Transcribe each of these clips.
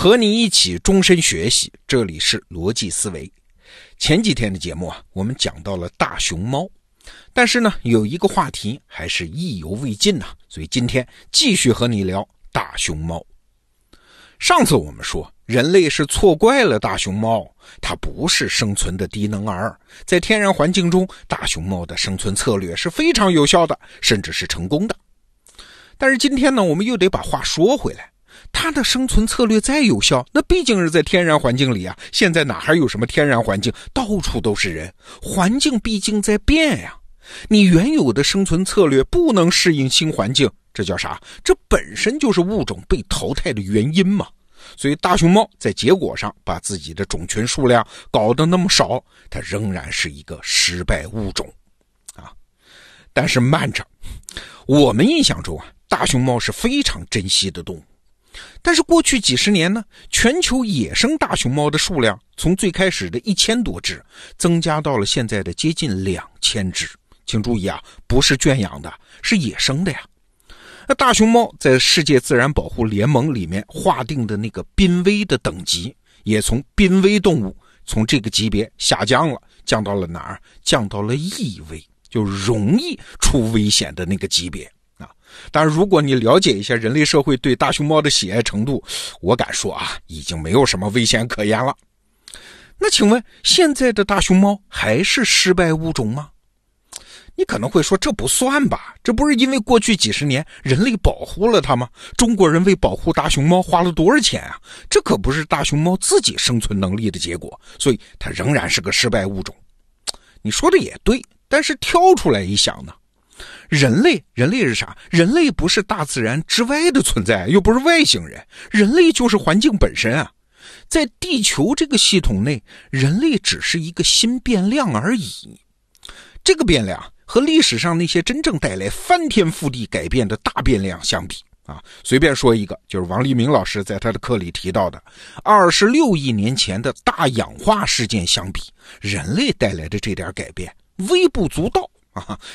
和你一起终身学习，这里是逻辑思维。前几天的节目啊，我们讲到了大熊猫，但是呢，有一个话题还是意犹未尽呐，所以今天继续和你聊大熊猫。上次我们说，人类是错怪了大熊猫，它不是生存的低能儿，在天然环境中，大熊猫的生存策略是非常有效的，甚至是成功的。但是今天呢，我们又得把话说回来。它的生存策略再有效，那毕竟是在天然环境里啊。现在哪还有什么天然环境？到处都是人，环境毕竟在变呀。你原有的生存策略不能适应新环境，这叫啥？这本身就是物种被淘汰的原因嘛。所以大熊猫在结果上把自己的种群数量搞得那么少，它仍然是一个失败物种啊。但是慢着，我们印象中啊，大熊猫是非常珍惜的动物。但是过去几十年呢，全球野生大熊猫的数量从最开始的一千多只，增加到了现在的接近两千只。请注意啊，不是圈养的，是野生的呀。那大熊猫在世界自然保护联盟里面划定的那个濒危的等级，也从濒危动物从这个级别下降了，降到了哪儿？降到了易危，就容易出危险的那个级别。但如果你了解一下人类社会对大熊猫的喜爱程度，我敢说啊，已经没有什么危险可言了。那请问，现在的大熊猫还是失败物种吗？你可能会说，这不算吧？这不是因为过去几十年人类保护了它吗？中国人为保护大熊猫花了多少钱啊？这可不是大熊猫自己生存能力的结果，所以它仍然是个失败物种。你说的也对，但是跳出来一想呢？人类，人类是啥？人类不是大自然之外的存在，又不是外星人。人类就是环境本身啊，在地球这个系统内，人类只是一个新变量而已。这个变量和历史上那些真正带来翻天覆地改变的大变量相比啊，随便说一个，就是王立明老师在他的课里提到的二十六亿年前的大氧化事件相比，人类带来的这点改变微不足道。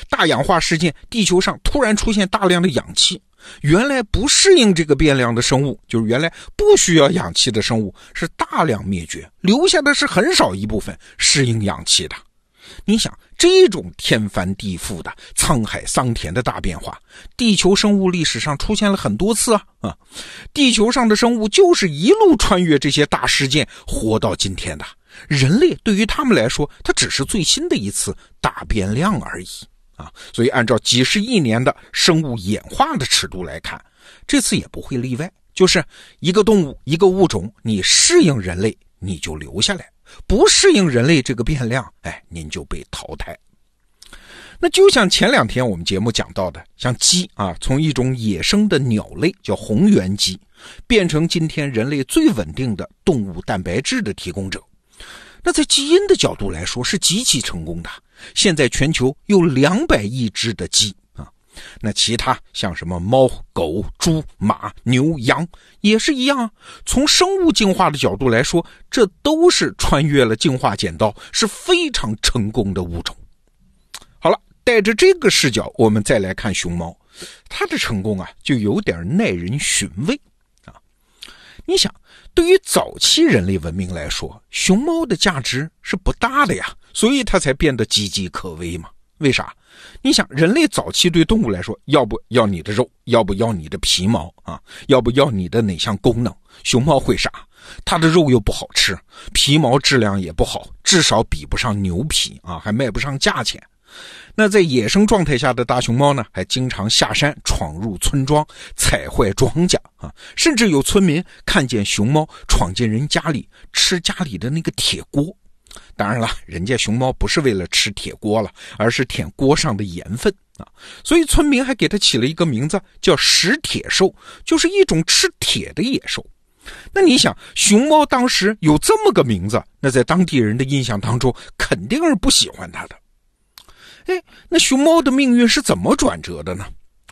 大氧化事件，地球上突然出现大量的氧气，原来不适应这个变量的生物，就是原来不需要氧气的生物，是大量灭绝，留下的是很少一部分适应氧气的。你想，这种天翻地覆的沧海桑田的大变化，地球生物历史上出现了很多次啊啊！地球上的生物就是一路穿越这些大事件，活到今天的。人类对于他们来说，它只是最新的一次大变量而已啊！所以，按照几十亿年的生物演化的尺度来看，这次也不会例外。就是一个动物、一个物种，你适应人类，你就留下来；不适应人类这个变量，哎，您就被淘汰。那就像前两天我们节目讲到的，像鸡啊，从一种野生的鸟类叫红原鸡，变成今天人类最稳定的动物蛋白质的提供者。那在基因的角度来说是极其成功的。现在全球有两百亿只的鸡啊，那其他像什么猫、狗、猪、马、牛、羊也是一样。从生物进化的角度来说，这都是穿越了进化剪刀，是非常成功的物种。好了，带着这个视角，我们再来看熊猫，它的成功啊，就有点耐人寻味啊。你想？对于早期人类文明来说，熊猫的价值是不大的呀，所以它才变得岌岌可危嘛。为啥？你想，人类早期对动物来说，要不要你的肉，要不要你的皮毛啊，要不要你的哪项功能？熊猫会啥？它的肉又不好吃，皮毛质量也不好，至少比不上牛皮啊，还卖不上价钱。那在野生状态下的大熊猫呢，还经常下山闯入村庄，踩坏庄稼啊！甚至有村民看见熊猫闯进人家里吃家里的那个铁锅。当然了，人家熊猫不是为了吃铁锅了，而是舔锅上的盐分啊！所以村民还给它起了一个名字，叫食铁兽，就是一种吃铁的野兽。那你想，熊猫当时有这么个名字，那在当地人的印象当中，肯定是不喜欢它的。哎，那熊猫的命运是怎么转折的呢？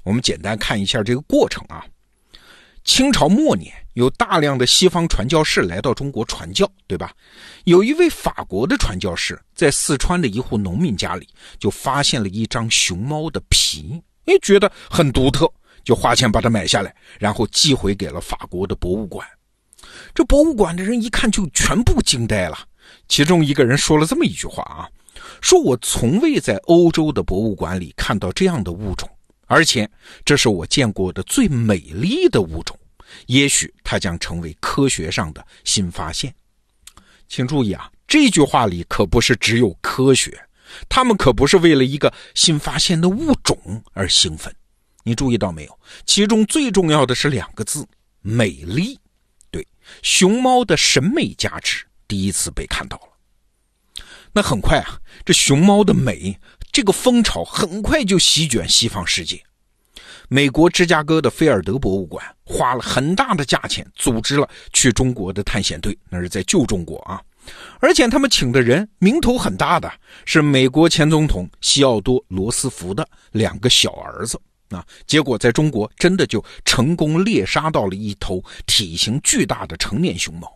我们简单看一下这个过程啊。清朝末年，有大量的西方传教士来到中国传教，对吧？有一位法国的传教士在四川的一户农民家里，就发现了一张熊猫的皮，哎，觉得很独特，就花钱把它买下来，然后寄回给了法国的博物馆。这博物馆的人一看就全部惊呆了。其中一个人说了这么一句话啊：“说我从未在欧洲的博物馆里看到这样的物种，而且这是我见过的最美丽的物种。也许它将成为科学上的新发现。”请注意啊，这句话里可不是只有科学，他们可不是为了一个新发现的物种而兴奋。你注意到没有？其中最重要的是两个字：美丽。对，熊猫的审美价值第一次被看到了。那很快啊，这熊猫的美这个风潮很快就席卷西方世界。美国芝加哥的菲尔德博物馆花了很大的价钱组织了去中国的探险队，那是在旧中国啊，而且他们请的人名头很大的是美国前总统西奥多·罗斯福的两个小儿子啊。结果在中国真的就成功猎杀到了一头体型巨大的成年熊猫，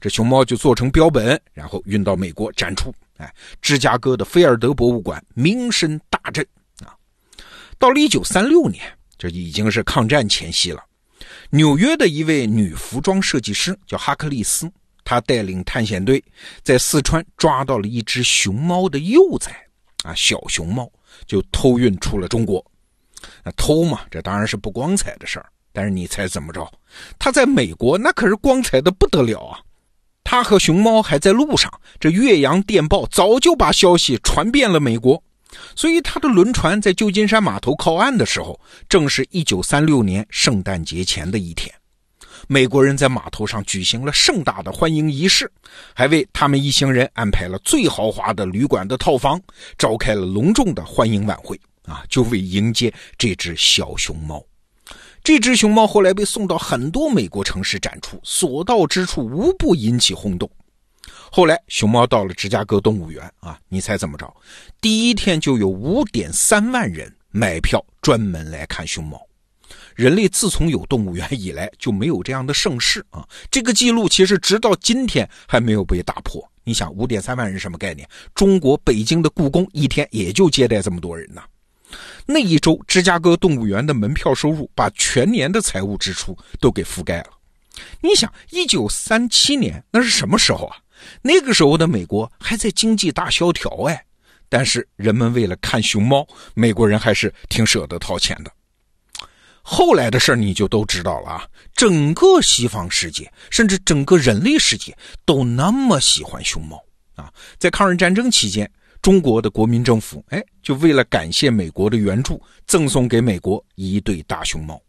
这熊猫就做成标本，然后运到美国展出。哎，芝加哥的菲尔德博物馆名声大振啊。到了一九三六年。这已经是抗战前夕了。纽约的一位女服装设计师叫哈克利斯，她带领探险队在四川抓到了一只熊猫的幼崽，啊，小熊猫就偷运出了中国。那偷嘛，这当然是不光彩的事儿。但是你猜怎么着？他在美国那可是光彩的不得了啊！他和熊猫还在路上，这岳阳电报早就把消息传遍了美国。所以，他的轮船在旧金山码头靠岸的时候，正是一九三六年圣诞节前的一天。美国人在码头上举行了盛大的欢迎仪式，还为他们一行人安排了最豪华的旅馆的套房，召开了隆重的欢迎晚会。啊，就为迎接这只小熊猫。这只熊猫后来被送到很多美国城市展出，所到之处无不引起轰动。后来，熊猫到了芝加哥动物园啊，你猜怎么着？第一天就有五点三万人买票专门来看熊猫。人类自从有动物园以来就没有这样的盛世啊！这个记录其实直到今天还没有被打破。你想，五点三万人什么概念？中国北京的故宫一天也就接待这么多人呢。那一周，芝加哥动物园的门票收入把全年的财务支出都给覆盖了。你想，一九三七年那是什么时候啊？那个时候的美国还在经济大萧条哎，但是人们为了看熊猫，美国人还是挺舍得掏钱的。后来的事儿你就都知道了啊，整个西方世界，甚至整个人类世界都那么喜欢熊猫啊。在抗日战争期间，中国的国民政府哎，就为了感谢美国的援助，赠送给美国一对大熊猫。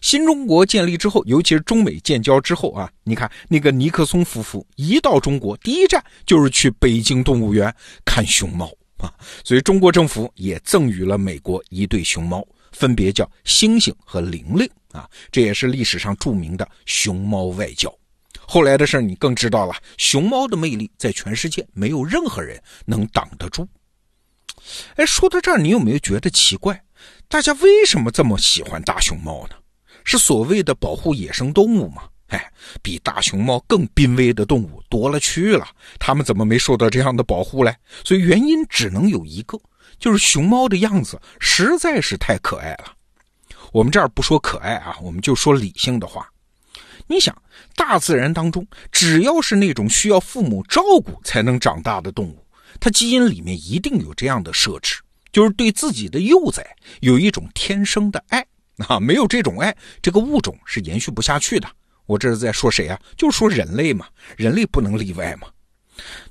新中国建立之后，尤其是中美建交之后啊，你看那个尼克松夫妇一到中国，第一站就是去北京动物园看熊猫啊，所以中国政府也赠予了美国一对熊猫，分别叫星星和玲玲啊，这也是历史上著名的熊猫外交。后来的事你更知道了，熊猫的魅力在全世界没有任何人能挡得住。哎，说到这儿，你有没有觉得奇怪？大家为什么这么喜欢大熊猫呢？是所谓的保护野生动物吗？哎，比大熊猫更濒危的动物多了去了，它们怎么没受到这样的保护嘞？所以原因只能有一个，就是熊猫的样子实在是太可爱了。我们这儿不说可爱啊，我们就说理性的话。你想，大自然当中，只要是那种需要父母照顾才能长大的动物，它基因里面一定有这样的设置，就是对自己的幼崽有一种天生的爱。啊，没有这种爱，这个物种是延续不下去的。我这是在说谁啊？就说人类嘛，人类不能例外嘛。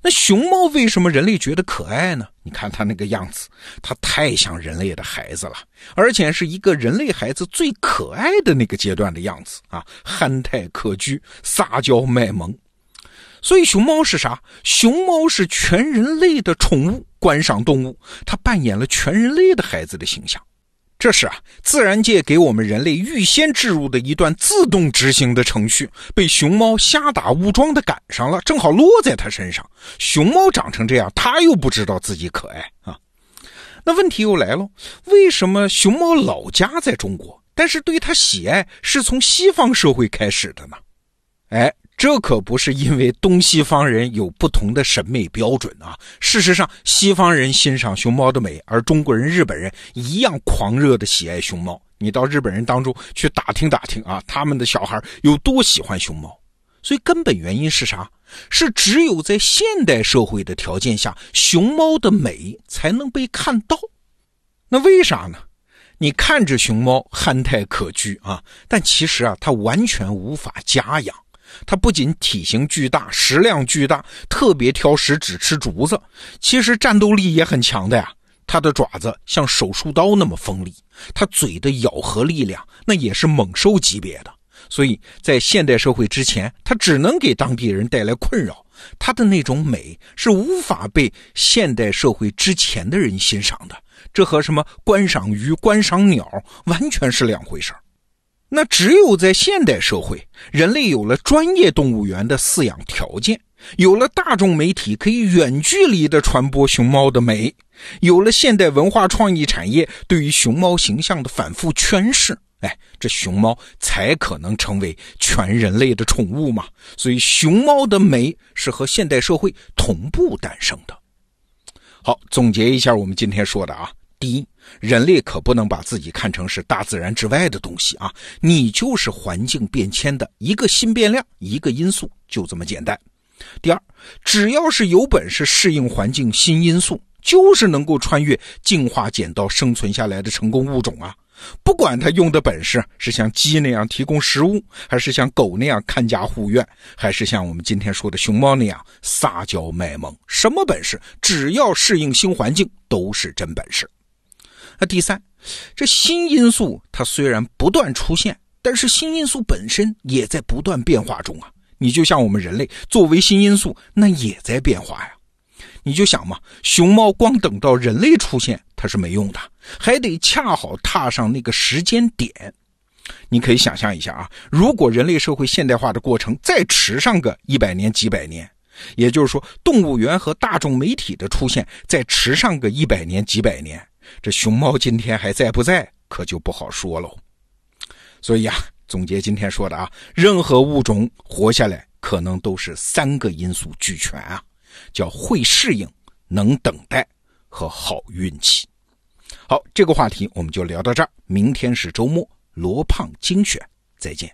那熊猫为什么人类觉得可爱呢？你看它那个样子，它太像人类的孩子了，而且是一个人类孩子最可爱的那个阶段的样子啊，憨态可掬，撒娇卖萌。所以熊猫是啥？熊猫是全人类的宠物观赏动物，它扮演了全人类的孩子的形象。这是啊，自然界给我们人类预先置入的一段自动执行的程序，被熊猫瞎打误撞的赶上了，正好落在它身上。熊猫长成这样，它又不知道自己可爱啊。那问题又来了，为什么熊猫老家在中国，但是对它喜爱是从西方社会开始的呢？哎。这可不是因为东西方人有不同的审美标准啊！事实上，西方人欣赏熊猫的美，而中国人、日本人一样狂热的喜爱熊猫。你到日本人当中去打听打听啊，他们的小孩有多喜欢熊猫。所以根本原因是啥？是只有在现代社会的条件下，熊猫的美才能被看到。那为啥呢？你看着熊猫憨态可掬啊，但其实啊，它完全无法家养。它不仅体型巨大，食量巨大，特别挑食，只吃竹子。其实战斗力也很强的呀。它的爪子像手术刀那么锋利，它嘴的咬合力量那也是猛兽级别的。所以在现代社会之前，它只能给当地人带来困扰。它的那种美是无法被现代社会之前的人欣赏的。这和什么观赏鱼、观赏鸟完全是两回事儿。那只有在现代社会，人类有了专业动物园的饲养条件，有了大众媒体可以远距离的传播熊猫的美，有了现代文化创意产业对于熊猫形象的反复诠释，哎，这熊猫才可能成为全人类的宠物嘛。所以，熊猫的美是和现代社会同步诞生的。好，总结一下我们今天说的啊。第一，人类可不能把自己看成是大自然之外的东西啊！你就是环境变迁的一个新变量，一个因素，就这么简单。第二，只要是有本事适应环境新因素，就是能够穿越进化剪刀生存下来的成功物种啊！不管他用的本事是像鸡那样提供食物，还是像狗那样看家护院，还是像我们今天说的熊猫那样撒娇卖萌，什么本事，只要适应新环境，都是真本事。第三，这新因素它虽然不断出现，但是新因素本身也在不断变化中啊。你就像我们人类作为新因素，那也在变化呀。你就想嘛，熊猫光等到人类出现它是没用的，还得恰好踏上那个时间点。你可以想象一下啊，如果人类社会现代化的过程再迟上个一百年、几百年，也就是说，动物园和大众媒体的出现再迟上个一百年、几百年。这熊猫今天还在不在，可就不好说喽。所以啊，总结今天说的啊，任何物种活下来，可能都是三个因素俱全啊，叫会适应、能等待和好运气。好，这个话题我们就聊到这儿。明天是周末，罗胖精选，再见。